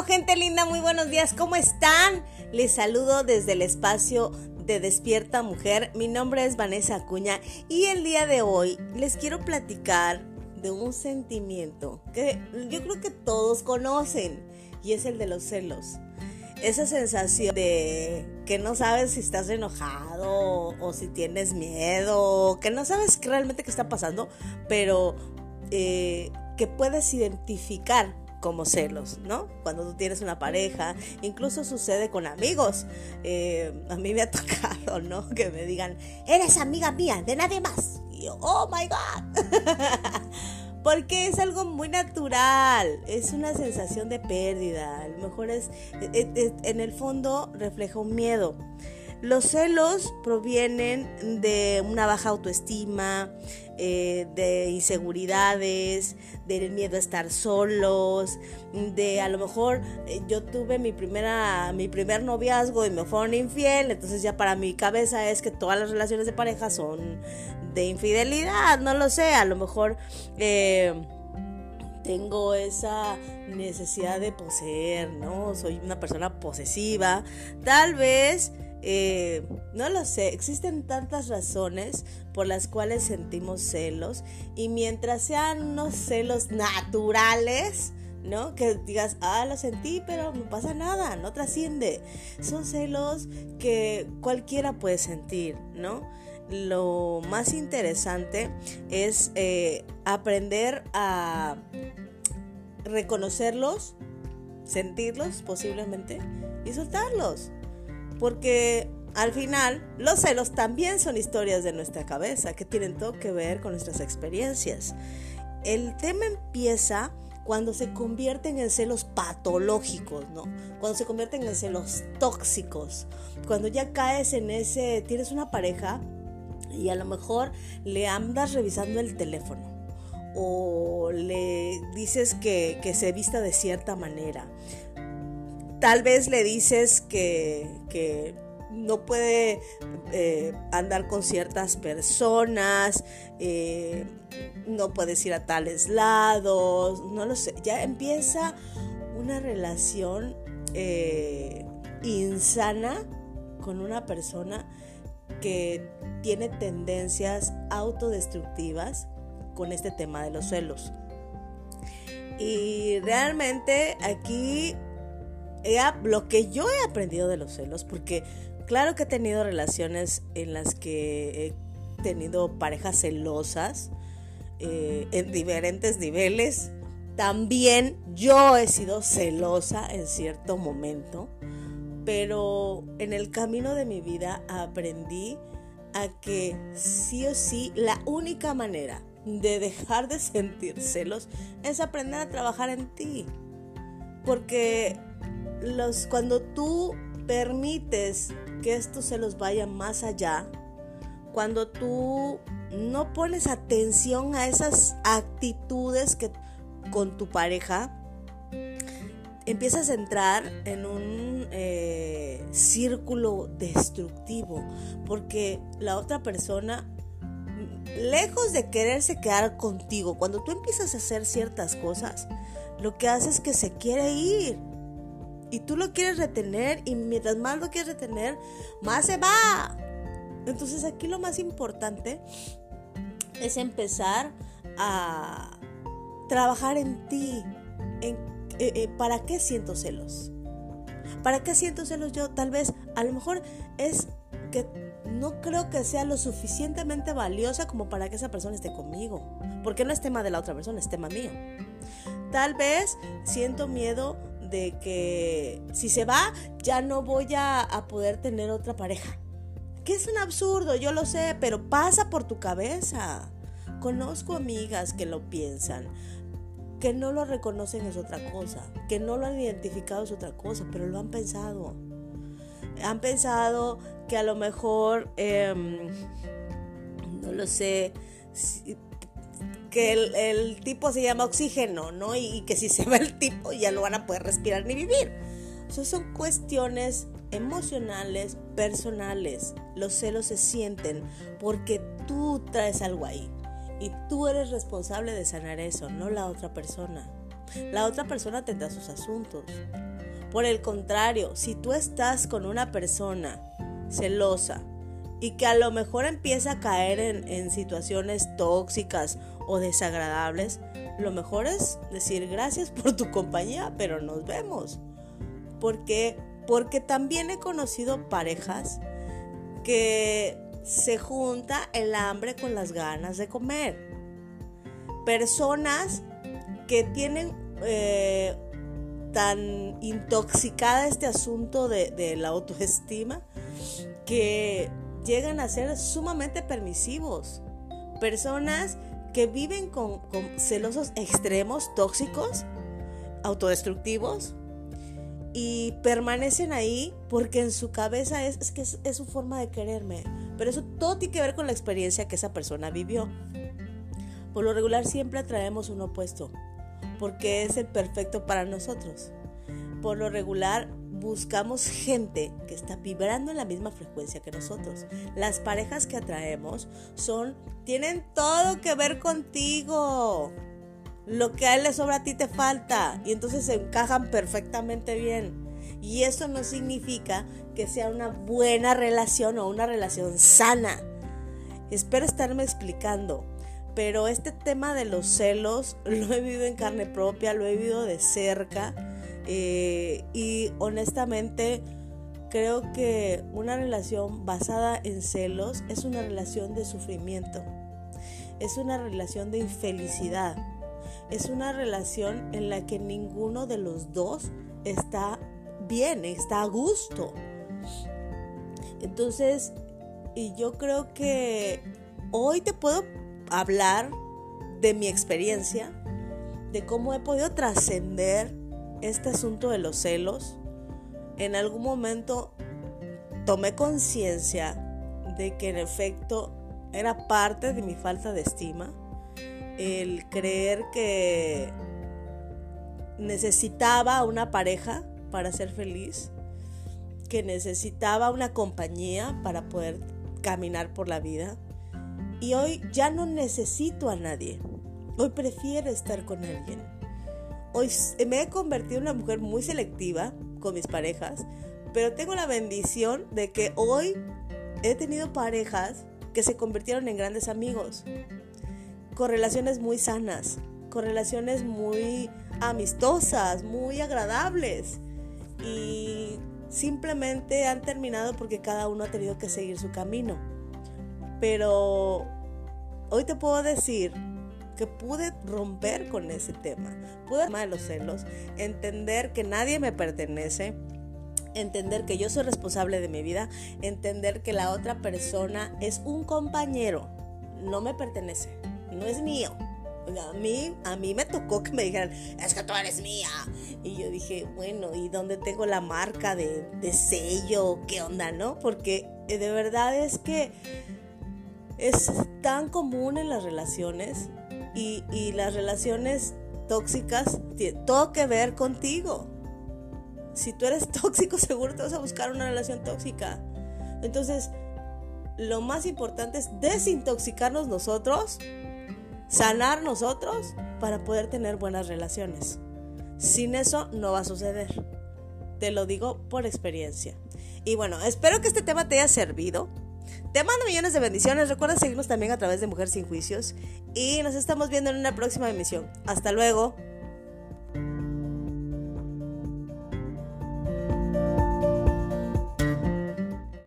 Gente linda, muy buenos días, ¿cómo están? Les saludo desde el espacio de Despierta Mujer. Mi nombre es Vanessa Acuña y el día de hoy les quiero platicar de un sentimiento que yo creo que todos conocen y es el de los celos. Esa sensación de que no sabes si estás enojado o si tienes miedo, que no sabes realmente qué está pasando, pero eh, que puedes identificar como celos, ¿no? Cuando tú tienes una pareja, incluso sucede con amigos. Eh, a mí me ha tocado, ¿no? Que me digan, eres amiga mía, de nadie más. Y yo, oh my God. Porque es algo muy natural, es una sensación de pérdida, a lo mejor es, en el fondo refleja un miedo. Los celos provienen de una baja autoestima, eh, de inseguridades, del miedo a estar solos, de a lo mejor eh, yo tuve mi primera mi primer noviazgo y me fueron infiel, entonces ya para mi cabeza es que todas las relaciones de pareja son de infidelidad, no lo sé, a lo mejor eh, tengo esa necesidad de poseer, ¿no? Soy una persona posesiva, tal vez eh, no lo sé, existen tantas razones por las cuales sentimos celos y mientras sean unos celos naturales, ¿no? Que digas, ah, lo sentí, pero no pasa nada, no trasciende. Son celos que cualquiera puede sentir, ¿no? Lo más interesante es eh, aprender a reconocerlos, sentirlos posiblemente y soltarlos porque al final los celos también son historias de nuestra cabeza que tienen todo que ver con nuestras experiencias. El tema empieza cuando se convierten en celos patológicos, ¿no? Cuando se convierten en celos tóxicos, cuando ya caes en ese, tienes una pareja y a lo mejor le andas revisando el teléfono o le dices que, que se vista de cierta manera Tal vez le dices que, no puede eh, andar con ciertas personas, eh, no puedes ir a tales lados, no lo sé. Ya empieza una relación eh, insana con una persona que tiene tendencias autodestructivas con este tema de los celos. Y realmente aquí lo que yo he aprendido de los celos, porque claro que he tenido relaciones en las que he tenido parejas celosas eh, en diferentes niveles. También yo he sido celosa en cierto momento, pero en el camino de mi vida aprendí a que sí o sí la única manera de dejar de sentir celos es aprender a trabajar en ti. Porque los, cuando tú permites que esto se los vaya más allá, cuando tú no pones atención a esas actitudes que con tu pareja, empiezas a entrar en un eh, círculo destructivo, porque la otra persona, lejos de quererse quedar contigo, cuando tú empiezas a hacer ciertas cosas, lo que hace es que se quiere ir y tú lo quieres retener y mientras más lo quieres retener, más se va. Entonces aquí lo más importante es empezar a trabajar en ti. En, eh, eh, ¿Para qué siento celos? ¿Para qué siento celos yo? Tal vez, a lo mejor es que no creo que sea lo suficientemente valiosa como para que esa persona esté conmigo. Porque no es tema de la otra persona, es tema mío. Tal vez siento miedo de que si se va ya no voy a, poder tener otra pareja. Que es un absurdo, yo lo sé, pero pasa por tu cabeza. Conozco amigas que lo piensan, que no lo reconocen es otra cosa, que no lo han identificado es otra cosa, pero lo han pensado. Han pensado que a lo mejor, em, no lo sé, que el, tipo se llama oxígeno, ¿no? Y, que si se va el tipo ya no van a poder respirar ni vivir. O son cuestiones emocionales, personales. Los celos se sienten porque tú traes algo ahí. Y tú eres responsable de sanar eso, no la otra persona. La otra persona tendrá sus asuntos. Por el contrario, si tú estás con una persona celosa y que a lo mejor empieza a caer en, situaciones tóxicas o desagradables, lo mejor es decir gracias por tu compañía, pero nos vemos. Porque, porque también he conocido parejas que se junta el hambre con las ganas de comer. Personas que tienen eh, tan intoxicada este asunto de, la autoestima que llegan a ser sumamente permisivos. Personas que viven con, celosos extremos, tóxicos, autodestructivos, y permanecen ahí porque en su cabeza es, es que es, su forma de quererme. Pero eso todo tiene que ver con la experiencia que esa persona vivió. Por lo regular siempre atraemos un opuesto, porque es el perfecto para nosotros. Por lo regular buscamos gente que está vibrando en la misma frecuencia que nosotros. Las parejas que atraemos son tienen todo que ver contigo. Lo que a él le sobra a ti te falta y entonces se encajan perfectamente bien. Y eso no significa que sea una buena relación o una relación sana. Espero estarme explicando pero este tema de los celos lo he vivido en carne propia, lo he vivido de cerca eh, y honestamente creo que una relación basada en celos es una relación de sufrimiento, es una relación de infelicidad, es una relación en la que ninguno de los dos está bien, está a gusto. Entonces, y yo creo que hoy te puedo hablar de mi experiencia, de cómo he podido trascender este asunto de los celos. En algún momento tomé conciencia de que en efecto era parte de mi falta de estima, el creer que necesitaba una pareja para ser feliz, que necesitaba una compañía para poder caminar por la vida, y hoy ya no necesito a nadie. Hoy prefiero estar con alguien. Hoy me he convertido en una mujer muy selectiva con mis parejas, pero tengo la bendición de que hoy he tenido parejas que se convirtieron en grandes amigos, con relaciones muy sanas, con relaciones muy amistosas, muy agradables y simplemente han terminado porque cada uno ha tenido que seguir su camino. Pero hoy te puedo decir que pude romper con ese tema. Pude de los celos, entender que nadie me pertenece, entender que yo soy responsable de mi vida, entender que la otra persona es un compañero, no me pertenece, no es mío. A mí, a mí me tocó que me dijeran, es que tú eres mía. Y yo dije, bueno, ¿y dónde tengo la marca de, de sello? ¿Qué onda, no? Porque eh, de verdad es que es tan común en las relaciones y, las relaciones tóxicas tienen todo que ver contigo. Si tú eres tóxico, seguro te vas a buscar una relación tóxica. Entonces, lo más importante es desintoxicarnos nosotros, sanar nosotros para poder tener buenas relaciones. Sin eso no va a suceder. Te lo digo por experiencia. Y bueno, espero que este tema te haya servido. Te mando millones de bendiciones. Recuerda seguirnos también a través de Mujer Sin Juicios. Y nos estamos viendo en una próxima emisión. Hasta luego.